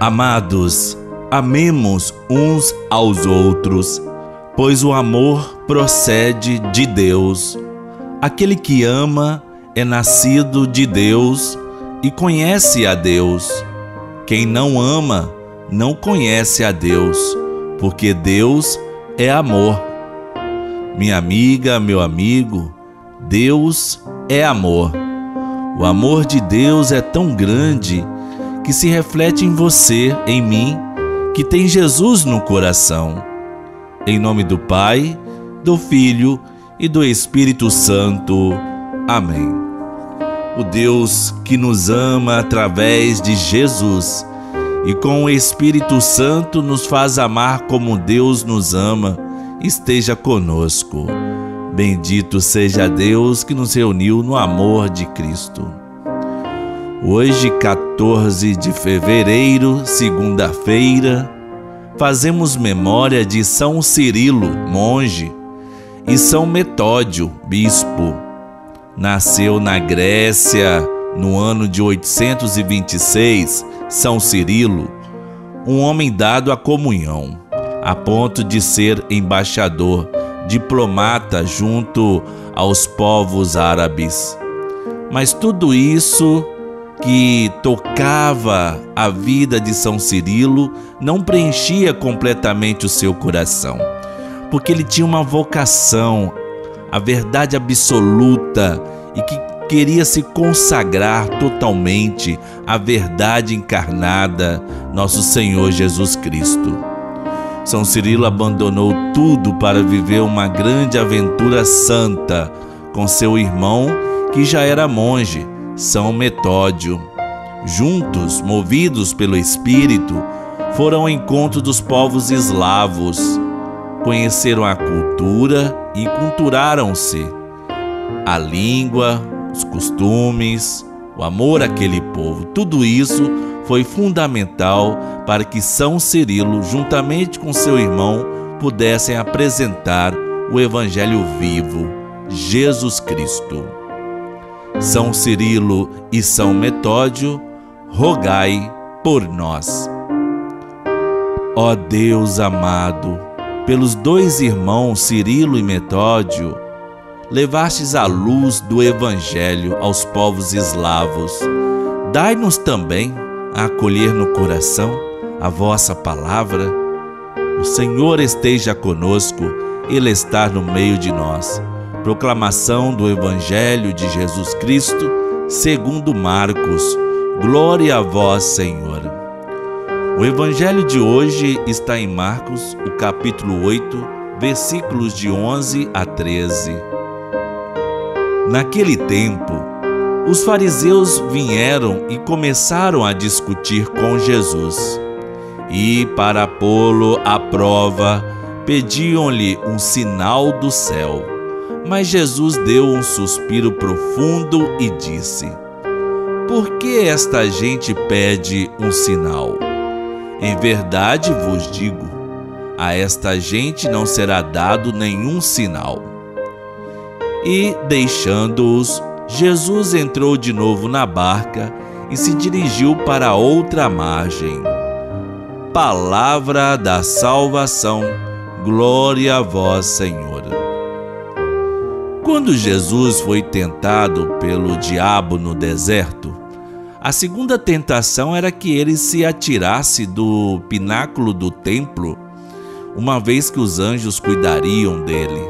Amados, amemos uns aos outros, pois o amor procede de Deus. Aquele que ama é nascido de Deus e conhece a Deus. Quem não ama não conhece a Deus, porque Deus é amor. Minha amiga, meu amigo, Deus é amor. O amor de Deus é tão grande que se reflete em você, em mim, que tem Jesus no coração. Em nome do Pai, do Filho e do Espírito Santo. Amém. O Deus que nos ama através de Jesus e com o Espírito Santo nos faz amar como Deus nos ama, esteja conosco. Bendito seja Deus que nos reuniu no amor de Cristo. Hoje, 14 de fevereiro, segunda-feira, fazemos memória de São Cirilo, monge, e São Metódio, bispo. Nasceu na Grécia no ano de 826, São Cirilo, um homem dado à comunhão, a ponto de ser embaixador, diplomata junto aos povos árabes. Mas tudo isso que tocava a vida de São Cirilo não preenchia completamente o seu coração, porque ele tinha uma vocação, a verdade absoluta e que queria se consagrar totalmente à verdade encarnada, nosso Senhor Jesus Cristo. São Cirilo abandonou tudo para viver uma grande aventura santa com seu irmão, que já era monge são Metódio. Juntos, movidos pelo Espírito, foram ao encontro dos povos eslavos, conheceram a cultura e culturaram-se. A língua, os costumes, o amor àquele povo, tudo isso foi fundamental para que São Cirilo, juntamente com seu irmão, pudessem apresentar o Evangelho vivo, Jesus Cristo. São Cirilo e São Metódio, rogai por nós. Ó Deus amado, pelos dois irmãos Cirilo e Metódio, levastes a luz do Evangelho aos povos eslavos. Dai-nos também a acolher no coração a vossa palavra. O Senhor esteja conosco, Ele está no meio de nós Proclamação do Evangelho de Jesus Cristo, segundo Marcos. Glória a vós, Senhor. O Evangelho de hoje está em Marcos, o capítulo 8, versículos de 11 a 13. Naquele tempo, os fariseus vieram e começaram a discutir com Jesus. E, para pô-lo à prova, pediam-lhe um sinal do céu. Mas Jesus deu um suspiro profundo e disse: Por que esta gente pede um sinal? Em verdade vos digo, a esta gente não será dado nenhum sinal. E, deixando-os, Jesus entrou de novo na barca e se dirigiu para outra margem. Palavra da salvação, glória a vós, Senhor. Quando Jesus foi tentado pelo diabo no deserto, a segunda tentação era que ele se atirasse do pináculo do templo, uma vez que os anjos cuidariam dele.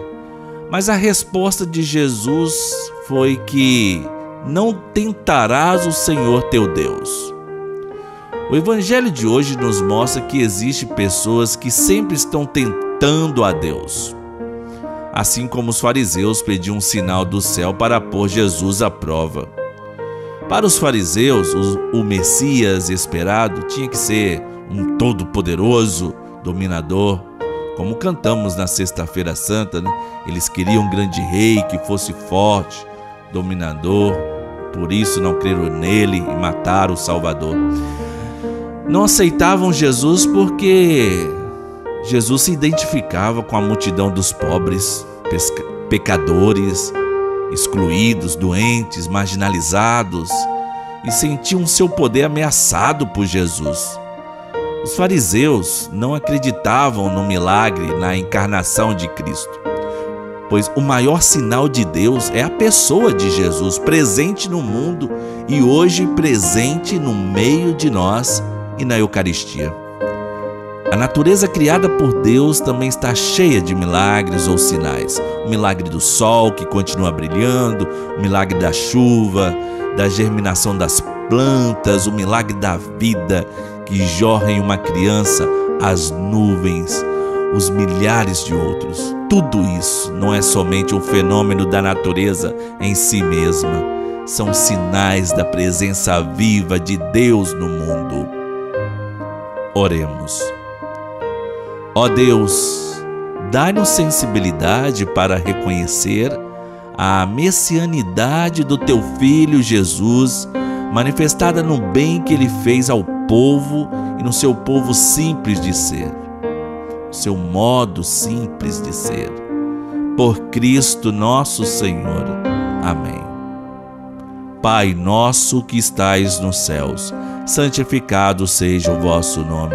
Mas a resposta de Jesus foi que não tentarás o Senhor teu Deus. O evangelho de hoje nos mostra que existe pessoas que sempre estão tentando a Deus assim como os fariseus pediam um sinal do céu para pôr Jesus à prova. Para os fariseus, o Messias esperado tinha que ser um todo-poderoso, dominador, como cantamos na Sexta-feira Santa, né? eles queriam um grande rei que fosse forte, dominador, por isso não creram nele e mataram o Salvador. Não aceitavam Jesus porque Jesus se identificava com a multidão dos pobres, pecadores, excluídos, doentes, marginalizados e sentiam seu poder ameaçado por Jesus. Os fariseus não acreditavam no milagre, na encarnação de Cristo, pois o maior sinal de Deus é a pessoa de Jesus, presente no mundo e hoje presente no meio de nós e na Eucaristia. A natureza criada por Deus também está cheia de milagres ou sinais. O milagre do sol que continua brilhando, o milagre da chuva, da germinação das plantas, o milagre da vida que jorra em uma criança, as nuvens, os milhares de outros. Tudo isso não é somente um fenômeno da natureza em si mesma, são sinais da presença viva de Deus no mundo. Oremos. Ó Deus, dá-nos sensibilidade para reconhecer a messianidade do teu filho Jesus, manifestada no bem que ele fez ao povo e no seu povo simples de ser, seu modo simples de ser. Por Cristo nosso Senhor. Amém. Pai nosso que estais nos céus, santificado seja o vosso nome.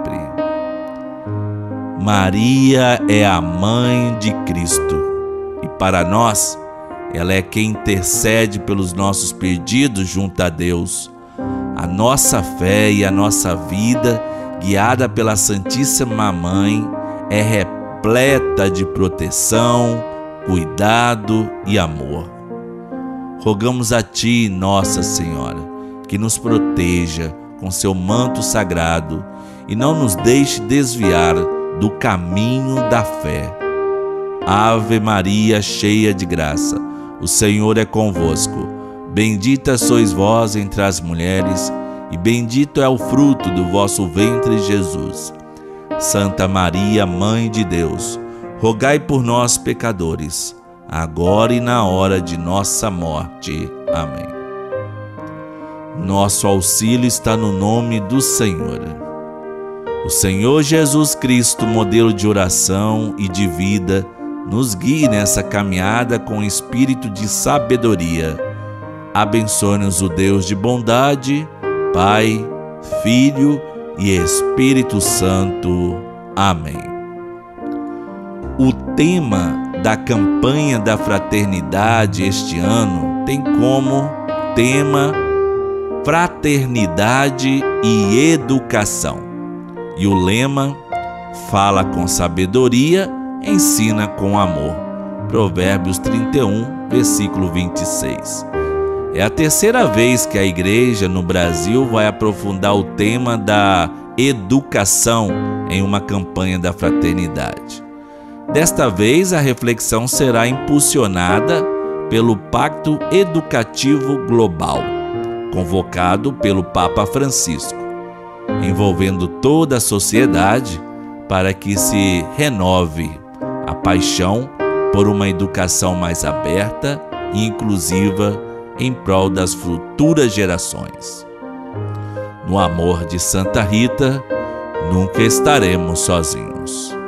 Maria é a mãe de Cristo e para nós, ela é quem intercede pelos nossos pedidos junto a Deus. A nossa fé e a nossa vida, guiada pela Santíssima Mãe, é repleta de proteção, cuidado e amor. Rogamos a Ti, Nossa Senhora, que nos proteja com seu manto sagrado e não nos deixe desviar do caminho da fé. Ave Maria, cheia de graça, o Senhor é convosco. Bendita sois vós entre as mulheres, e bendito é o fruto do vosso ventre, Jesus. Santa Maria, Mãe de Deus, rogai por nós, pecadores, agora e na hora de nossa morte. Amém. Nosso auxílio está no nome do Senhor. O Senhor Jesus Cristo, modelo de oração e de vida, nos guie nessa caminhada com espírito de sabedoria. Abençoe-nos o Deus de bondade, Pai, Filho e Espírito Santo. Amém. O tema da campanha da fraternidade este ano tem como tema Fraternidade e Educação. E o lema: fala com sabedoria, ensina com amor. Provérbios 31, versículo 26. É a terceira vez que a igreja no Brasil vai aprofundar o tema da educação em uma campanha da fraternidade. Desta vez, a reflexão será impulsionada pelo Pacto Educativo Global, convocado pelo Papa Francisco envolvendo toda a sociedade para que se renove a paixão por uma educação mais aberta e inclusiva em prol das futuras gerações. No amor de Santa Rita, nunca estaremos sozinhos.